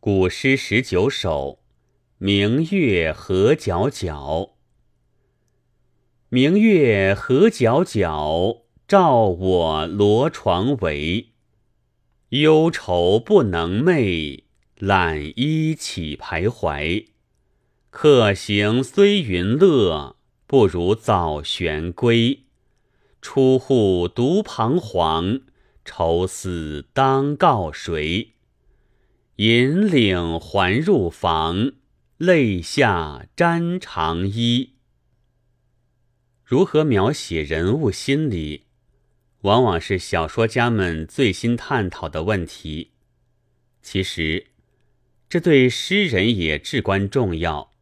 古诗十九首，明月何皎皎。明月何皎皎，照我罗床围。忧愁不能寐，懒衣起徘徊。客行虽云乐，不如早旋归。出户独彷徨，愁思当告谁？引领还入房，泪下沾长衣。如何描写人物心理，往往是小说家们最新探讨的问题。其实，这对诗人也至关重要。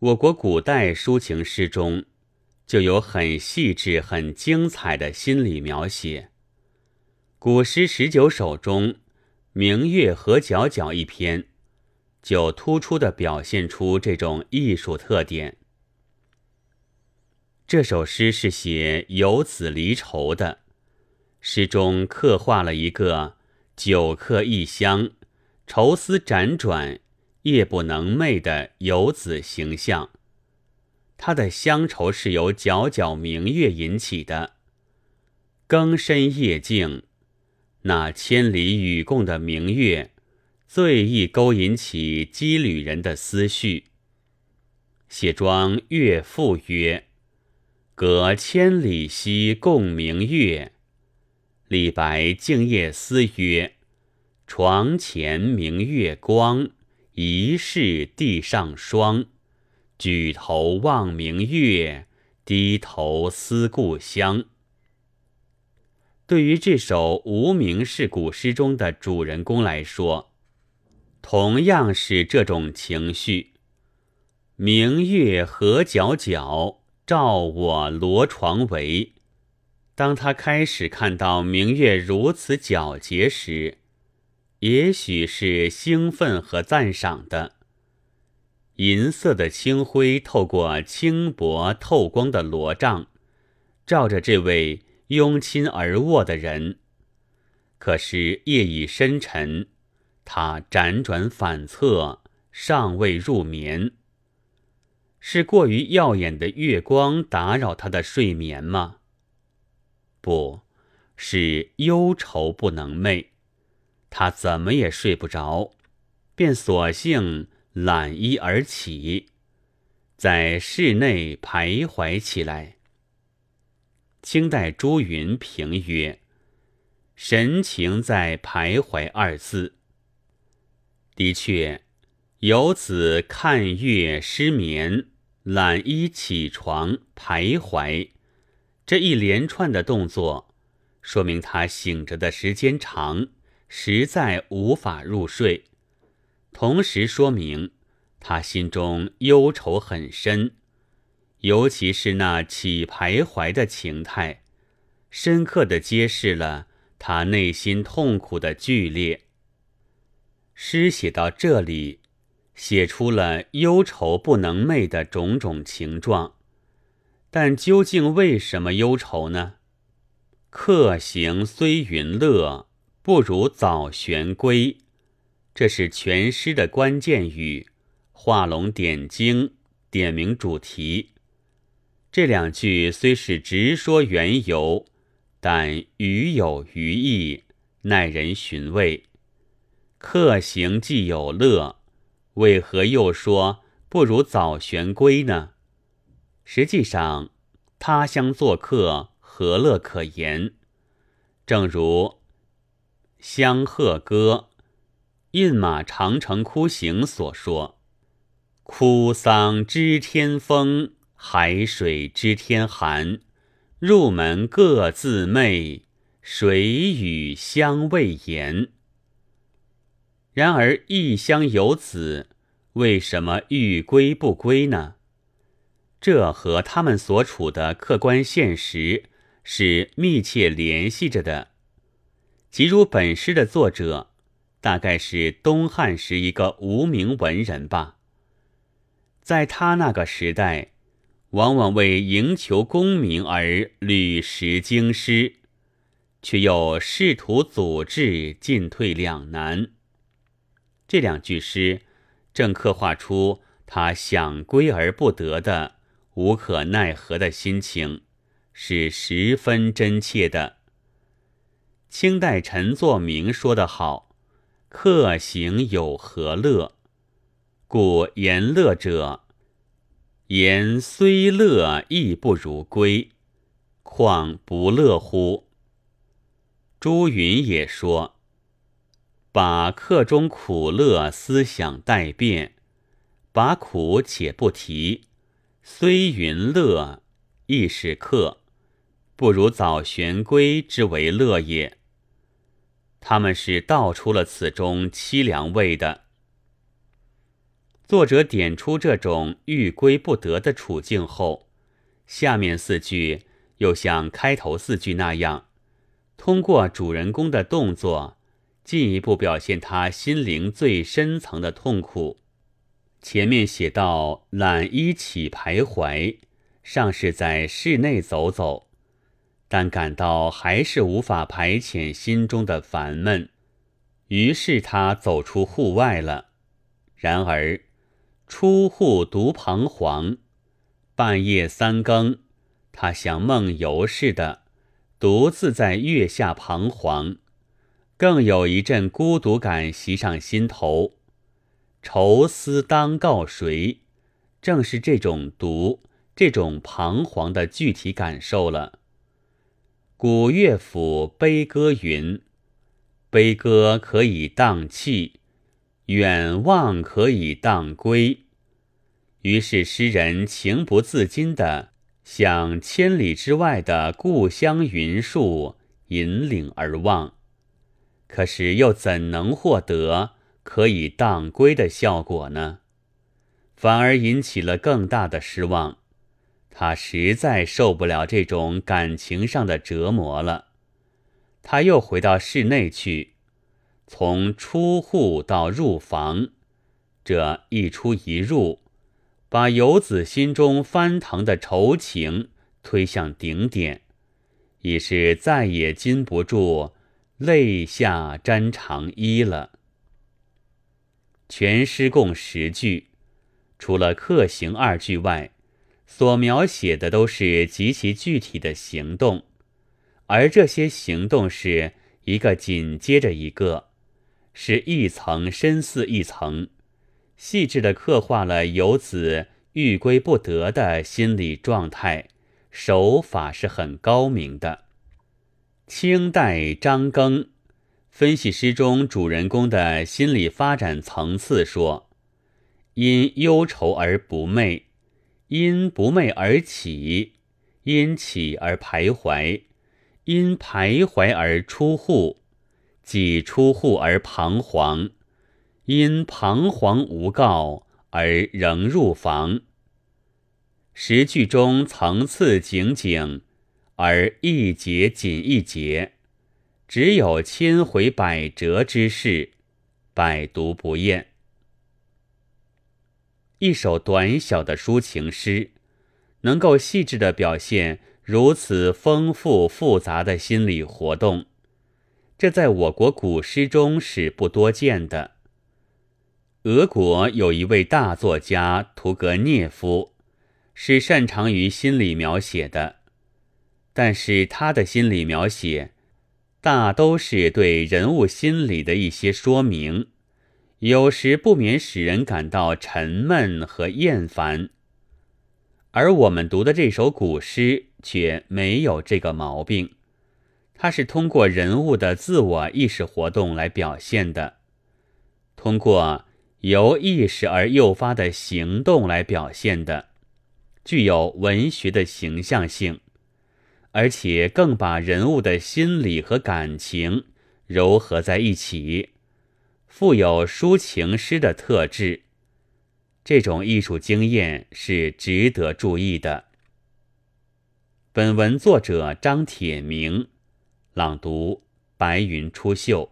我国古代抒情诗中，就有很细致、很精彩的心理描写。古诗十九首中。明月何皎皎一篇，就突出的表现出这种艺术特点。这首诗是写游子离愁的，诗中刻画了一个久客异乡、愁思辗转、夜不能寐的游子形象。他的乡愁是由皎皎明月引起的，更深夜静。那千里与共的明月，最易勾引起羁旅人的思绪。谢庄乐赋曰：“隔千里兮共明月。”李白静夜思曰：“床前明月光，疑是地上霜。举头望明月，低头思故乡。”对于这首无名氏古诗中的主人公来说，同样是这种情绪。明月何皎皎，照我罗床围。当他开始看到明月如此皎洁时，也许是兴奋和赞赏的。银色的清辉透过轻薄透光的罗帐，照着这位。拥亲而卧的人，可是夜已深沉，他辗转反侧，尚未入眠。是过于耀眼的月光打扰他的睡眠吗？不是忧愁不能寐，他怎么也睡不着，便索性揽衣而起，在室内徘徊起来。清代朱云评曰：“神情在徘徊二字。”的确，游子看月失眠，懒衣起床徘徊，这一连串的动作，说明他醒着的时间长，实在无法入睡；同时说明他心中忧愁很深。尤其是那起徘徊的情态，深刻的揭示了他内心痛苦的剧烈。诗写到这里，写出了忧愁不能寐的种种情状，但究竟为什么忧愁呢？客行虽云乐，不如早旋归。这是全诗的关键语，画龙点睛，点明主题。这两句虽是直说缘由，但语有余意，耐人寻味。客行既有乐，为何又说不如早旋归呢？实际上，他乡做客何乐可言？正如《香鹤歌·饮马长城哭行》所说：“哭丧知天风。”海水知天寒，入门各自媚，水与相未言。然而异乡游子为什么欲归不归呢？这和他们所处的客观现实是密切联系着的。即如本诗的作者，大概是东汉时一个无名文人吧。在他那个时代。往往为营求功名而屡实经师，却又试图阻滞，进退两难。这两句诗正刻画出他想归而不得的无可奈何的心情，是十分真切的。清代陈作明说得好：“客行有何乐？故言乐者，言虽乐亦不如归，况不乐乎？”朱云也说：“把客中苦乐思想待变，把苦且不提，虽云乐，亦是客，不如早旋归之为乐也。”他们是道出了此中凄凉味的。作者点出这种欲归不得的处境后，下面四句又像开头四句那样，通过主人公的动作，进一步表现他心灵最深层的痛苦。前面写到懒衣起徘徊，尚是在室内走走。但感到还是无法排遣心中的烦闷，于是他走出户外了。然而出户独彷徨，半夜三更，他像梦游似的，独自在月下彷徨，更有一阵孤独感袭上心头。愁思当告谁？正是这种独、这种彷徨的具体感受了。古乐府悲歌云：“悲歌可以荡气，远望可以荡归。”于是诗人情不自禁地向千里之外的故乡云树引领而望，可是又怎能获得可以荡归的效果呢？反而引起了更大的失望。他实在受不了这种感情上的折磨了，他又回到室内去，从出户到入房，这一出一入，把游子心中翻腾的愁情推向顶点，已是再也禁不住泪下沾长衣了。全诗共十句，除了客行二句外。所描写的都是极其具体的行动，而这些行动是一个紧接着一个，是一层深似一层，细致的刻画了游子欲归不得的心理状态，手法是很高明的。清代张庚分析诗中主人公的心理发展层次说：“因忧愁而不寐。”因不寐而起，因起而徘徊，因徘徊而出户，即出户而彷徨，因彷徨无告而仍入房。十句中层次井井，而一节紧一节，只有千回百折之势，百读不厌。一首短小的抒情诗，能够细致地表现如此丰富复杂的心理活动，这在我国古诗中是不多见的。俄国有一位大作家屠格涅夫，是擅长于心理描写的，但是他的心理描写大都是对人物心理的一些说明。有时不免使人感到沉闷和厌烦，而我们读的这首古诗却没有这个毛病。它是通过人物的自我意识活动来表现的，通过由意识而诱发的行动来表现的，具有文学的形象性，而且更把人物的心理和感情糅合在一起。富有抒情诗的特质，这种艺术经验是值得注意的。本文作者张铁明，朗读：白云出岫。